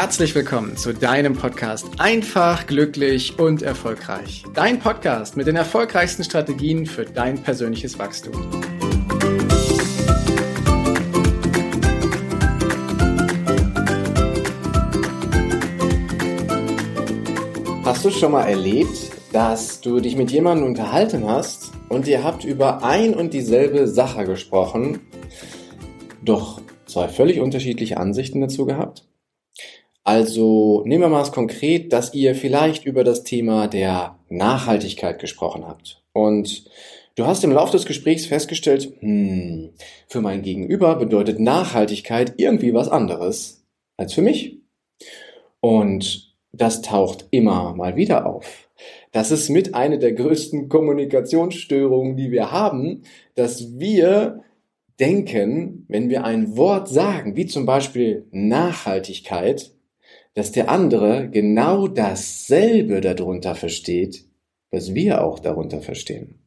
herzlich willkommen zu deinem Podcast Einfach, glücklich und erfolgreich. Dein Podcast mit den erfolgreichsten Strategien für dein persönliches Wachstum. Hast du schon mal erlebt, dass du dich mit jemandem unterhalten hast und ihr habt über ein und dieselbe Sache gesprochen, doch zwei völlig unterschiedliche Ansichten dazu gehabt? Also nehmen wir mal es konkret, dass ihr vielleicht über das Thema der Nachhaltigkeit gesprochen habt. Und du hast im Laufe des Gesprächs festgestellt, hm, für mein Gegenüber bedeutet Nachhaltigkeit irgendwie was anderes als für mich. Und das taucht immer mal wieder auf. Das ist mit einer der größten Kommunikationsstörungen, die wir haben, dass wir denken, wenn wir ein Wort sagen, wie zum Beispiel Nachhaltigkeit, dass der andere genau dasselbe darunter versteht, was wir auch darunter verstehen.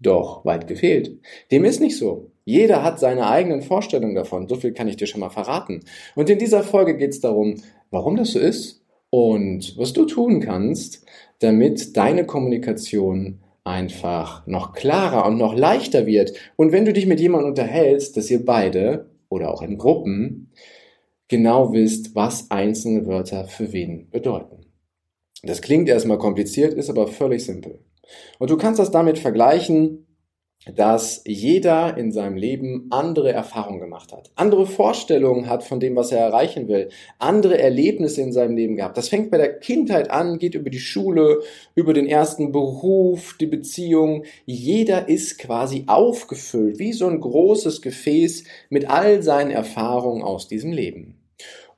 Doch weit gefehlt. Dem ist nicht so. Jeder hat seine eigenen Vorstellungen davon. So viel kann ich dir schon mal verraten. Und in dieser Folge geht es darum, warum das so ist und was du tun kannst, damit deine Kommunikation einfach noch klarer und noch leichter wird. Und wenn du dich mit jemandem unterhältst, dass ihr beide oder auch in Gruppen genau wisst, was einzelne Wörter für wen bedeuten. Das klingt erstmal kompliziert, ist aber völlig simpel. Und du kannst das damit vergleichen, dass jeder in seinem Leben andere Erfahrungen gemacht hat, andere Vorstellungen hat von dem, was er erreichen will, andere Erlebnisse in seinem Leben gehabt. Das fängt bei der Kindheit an, geht über die Schule, über den ersten Beruf, die Beziehung. Jeder ist quasi aufgefüllt, wie so ein großes Gefäß mit all seinen Erfahrungen aus diesem Leben.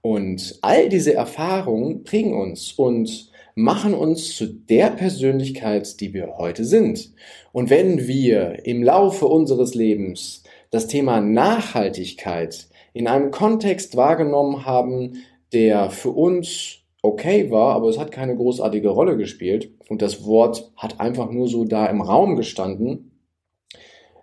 Und all diese Erfahrungen prägen uns und machen uns zu der Persönlichkeit, die wir heute sind. Und wenn wir im Laufe unseres Lebens das Thema Nachhaltigkeit in einem Kontext wahrgenommen haben, der für uns okay war, aber es hat keine großartige Rolle gespielt und das Wort hat einfach nur so da im Raum gestanden,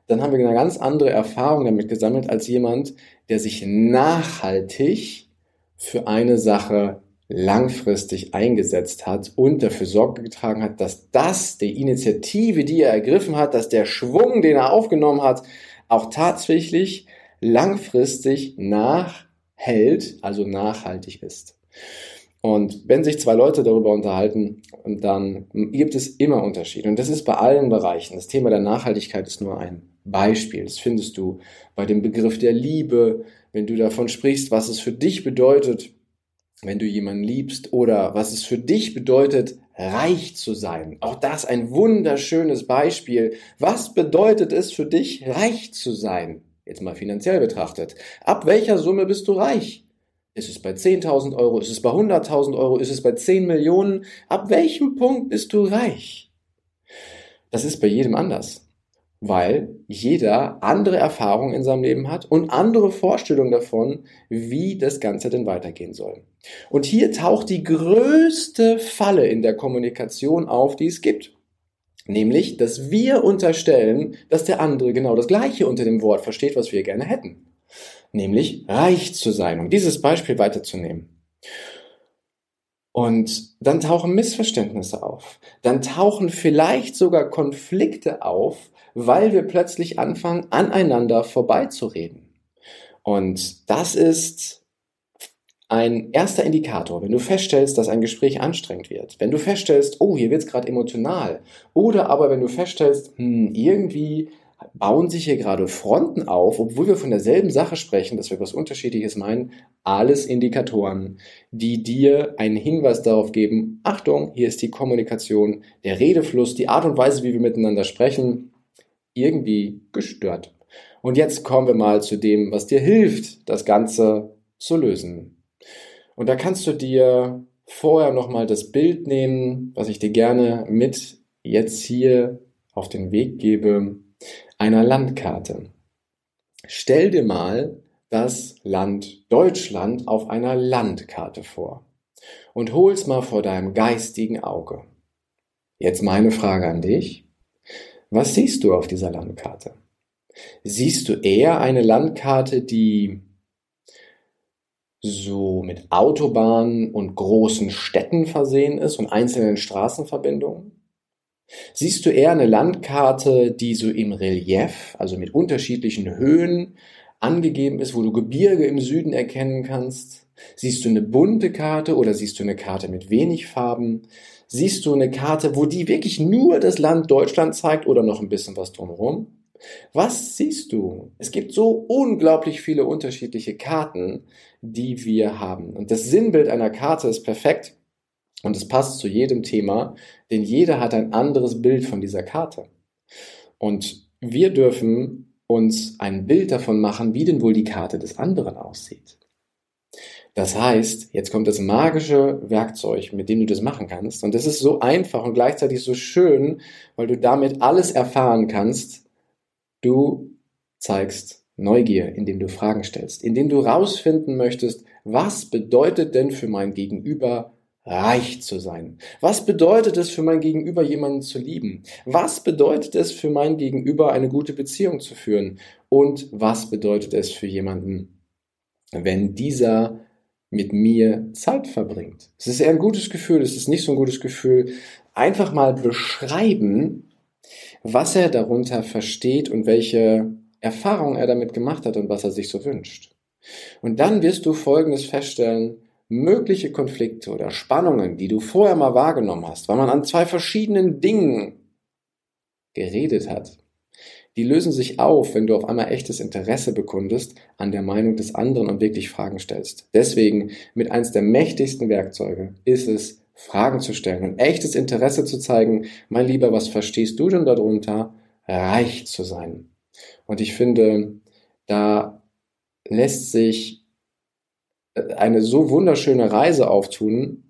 dann haben wir eine ganz andere Erfahrung damit gesammelt als jemand, der sich nachhaltig für eine Sache langfristig eingesetzt hat und dafür Sorge getragen hat, dass das, die Initiative, die er ergriffen hat, dass der Schwung, den er aufgenommen hat, auch tatsächlich langfristig nachhält, also nachhaltig ist. Und wenn sich zwei Leute darüber unterhalten, dann gibt es immer Unterschiede. Und das ist bei allen Bereichen. Das Thema der Nachhaltigkeit ist nur ein Beispiel. Das findest du bei dem Begriff der Liebe, wenn du davon sprichst, was es für dich bedeutet, wenn du jemanden liebst oder was es für dich bedeutet, reich zu sein. Auch das ein wunderschönes Beispiel. Was bedeutet es für dich, reich zu sein? Jetzt mal finanziell betrachtet. Ab welcher Summe bist du reich? Ist es bei 10.000 Euro? Ist es bei 100.000 Euro? Ist es bei 10 Millionen? Ab welchem Punkt bist du reich? Das ist bei jedem anders weil jeder andere Erfahrungen in seinem Leben hat und andere Vorstellungen davon, wie das Ganze denn weitergehen soll. Und hier taucht die größte Falle in der Kommunikation auf, die es gibt. Nämlich, dass wir unterstellen, dass der andere genau das Gleiche unter dem Wort versteht, was wir gerne hätten. Nämlich reich zu sein, um dieses Beispiel weiterzunehmen. Und dann tauchen Missverständnisse auf. Dann tauchen vielleicht sogar Konflikte auf, weil wir plötzlich anfangen, aneinander vorbeizureden. Und das ist ein erster Indikator, wenn du feststellst, dass ein Gespräch anstrengend wird, wenn du feststellst, oh, hier wird es gerade emotional, oder aber wenn du feststellst, hm, irgendwie bauen sich hier gerade Fronten auf, obwohl wir von derselben Sache sprechen, dass wir was Unterschiedliches meinen, alles Indikatoren, die dir einen Hinweis darauf geben, Achtung, hier ist die Kommunikation, der Redefluss, die Art und Weise, wie wir miteinander sprechen, irgendwie gestört. Und jetzt kommen wir mal zu dem, was dir hilft, das Ganze zu lösen. Und da kannst du dir vorher nochmal das Bild nehmen, was ich dir gerne mit jetzt hier auf den Weg gebe, einer Landkarte. Stell dir mal das Land Deutschland auf einer Landkarte vor und hol's mal vor deinem geistigen Auge. Jetzt meine Frage an dich. Was siehst du auf dieser Landkarte? Siehst du eher eine Landkarte, die so mit Autobahnen und großen Städten versehen ist und einzelnen Straßenverbindungen? Siehst du eher eine Landkarte, die so im Relief, also mit unterschiedlichen Höhen angegeben ist, wo du Gebirge im Süden erkennen kannst? Siehst du eine bunte Karte oder siehst du eine Karte mit wenig Farben? Siehst du eine Karte, wo die wirklich nur das Land Deutschland zeigt oder noch ein bisschen was drumherum? Was siehst du? Es gibt so unglaublich viele unterschiedliche Karten, die wir haben. Und das Sinnbild einer Karte ist perfekt und es passt zu jedem Thema, denn jeder hat ein anderes Bild von dieser Karte. Und wir dürfen uns ein Bild davon machen, wie denn wohl die Karte des anderen aussieht. Das heißt, jetzt kommt das magische Werkzeug, mit dem du das machen kannst. Und das ist so einfach und gleichzeitig so schön, weil du damit alles erfahren kannst. Du zeigst Neugier, indem du Fragen stellst, indem du rausfinden möchtest, was bedeutet denn für mein Gegenüber reich zu sein? Was bedeutet es für mein Gegenüber, jemanden zu lieben? Was bedeutet es für mein Gegenüber, eine gute Beziehung zu führen? Und was bedeutet es für jemanden, wenn dieser mit mir Zeit verbringt? Es ist eher ein gutes Gefühl, es ist nicht so ein gutes Gefühl. Einfach mal beschreiben, was er darunter versteht und welche Erfahrungen er damit gemacht hat und was er sich so wünscht. Und dann wirst du Folgendes feststellen, mögliche Konflikte oder Spannungen, die du vorher mal wahrgenommen hast, weil man an zwei verschiedenen Dingen geredet hat, die lösen sich auf, wenn du auf einmal echtes Interesse bekundest an der Meinung des anderen und wirklich Fragen stellst. Deswegen mit eins der mächtigsten Werkzeuge ist es, Fragen zu stellen und echtes Interesse zu zeigen, mein Lieber, was verstehst du denn darunter, reich zu sein? Und ich finde, da lässt sich eine so wunderschöne Reise auftun,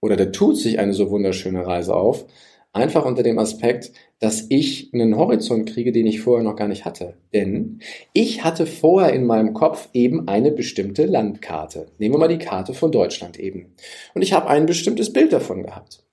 oder da tut sich eine so wunderschöne Reise auf, einfach unter dem Aspekt, dass ich einen Horizont kriege, den ich vorher noch gar nicht hatte. Denn ich hatte vorher in meinem Kopf eben eine bestimmte Landkarte. Nehmen wir mal die Karte von Deutschland eben. Und ich habe ein bestimmtes Bild davon gehabt.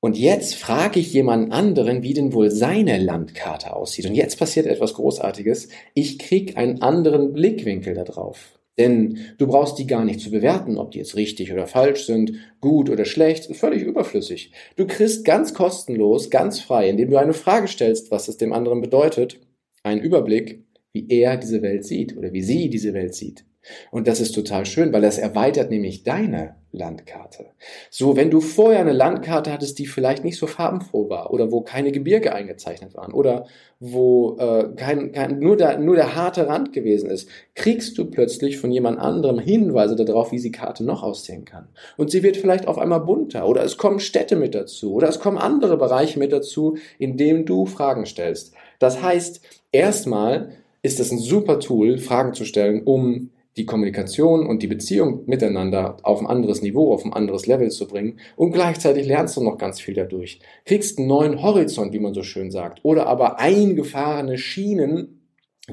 Und jetzt frage ich jemanden anderen, wie denn wohl seine Landkarte aussieht. Und jetzt passiert etwas Großartiges. Ich kriege einen anderen Blickwinkel darauf. Denn du brauchst die gar nicht zu bewerten, ob die jetzt richtig oder falsch sind, gut oder schlecht, völlig überflüssig. Du kriegst ganz kostenlos, ganz frei, indem du eine Frage stellst, was es dem anderen bedeutet, einen Überblick, wie er diese Welt sieht oder wie sie diese Welt sieht. Und das ist total schön, weil das erweitert nämlich deine Landkarte. So, wenn du vorher eine Landkarte hattest, die vielleicht nicht so farbenfroh war oder wo keine Gebirge eingezeichnet waren oder wo äh, kein, kein, nur, der, nur der harte Rand gewesen ist, kriegst du plötzlich von jemand anderem Hinweise darauf, wie die Karte noch aussehen kann. Und sie wird vielleicht auf einmal bunter oder es kommen Städte mit dazu oder es kommen andere Bereiche mit dazu, in denen du Fragen stellst. Das heißt, erstmal ist es ein super Tool, Fragen zu stellen, um die Kommunikation und die Beziehung miteinander auf ein anderes Niveau, auf ein anderes Level zu bringen und gleichzeitig lernst du noch ganz viel dadurch. Kriegst einen neuen Horizont, wie man so schön sagt, oder aber eingefahrene Schienen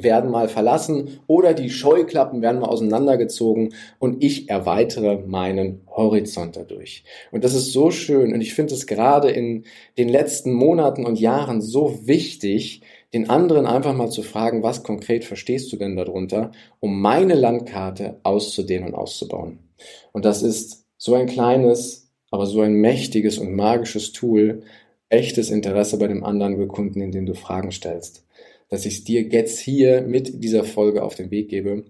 werden mal verlassen oder die Scheuklappen werden mal auseinandergezogen und ich erweitere meinen Horizont dadurch. Und das ist so schön und ich finde es gerade in den letzten Monaten und Jahren so wichtig, den anderen einfach mal zu fragen, was konkret verstehst du denn darunter, um meine Landkarte auszudehnen und auszubauen. Und das ist so ein kleines, aber so ein mächtiges und magisches Tool, echtes Interesse bei dem anderen bekunden, indem du Fragen stellst. Dass ich es dir jetzt hier mit dieser Folge auf den Weg gebe.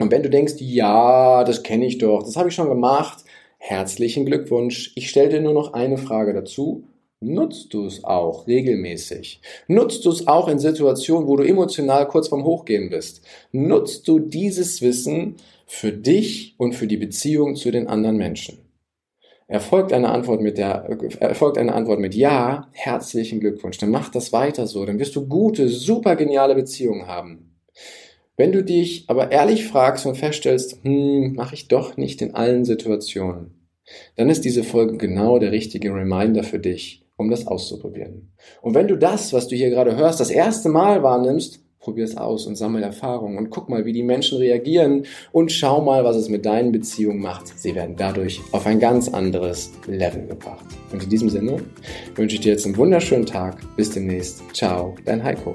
Und wenn du denkst, ja, das kenne ich doch, das habe ich schon gemacht, herzlichen Glückwunsch. Ich stelle dir nur noch eine Frage dazu Nutzt du es auch regelmäßig? Nutzt du es auch in Situationen, wo du emotional kurz vorm Hochgehen bist? Nutzt du dieses Wissen für dich und für die Beziehung zu den anderen Menschen? Erfolgt eine Antwort mit der, erfolgt eine Antwort mit Ja, herzlichen Glückwunsch. Dann mach das weiter so. Dann wirst du gute, super geniale Beziehungen haben. Wenn du dich aber ehrlich fragst und feststellst, hm, mache ich doch nicht in allen Situationen, dann ist diese Folge genau der richtige Reminder für dich, um das auszuprobieren. Und wenn du das, was du hier gerade hörst, das erste Mal wahrnimmst, probier es aus und sammel Erfahrungen und guck mal, wie die Menschen reagieren und schau mal, was es mit deinen Beziehungen macht. Sie werden dadurch auf ein ganz anderes Level gebracht. Und in diesem Sinne wünsche ich dir jetzt einen wunderschönen Tag. Bis demnächst. Ciao, dein Heiko.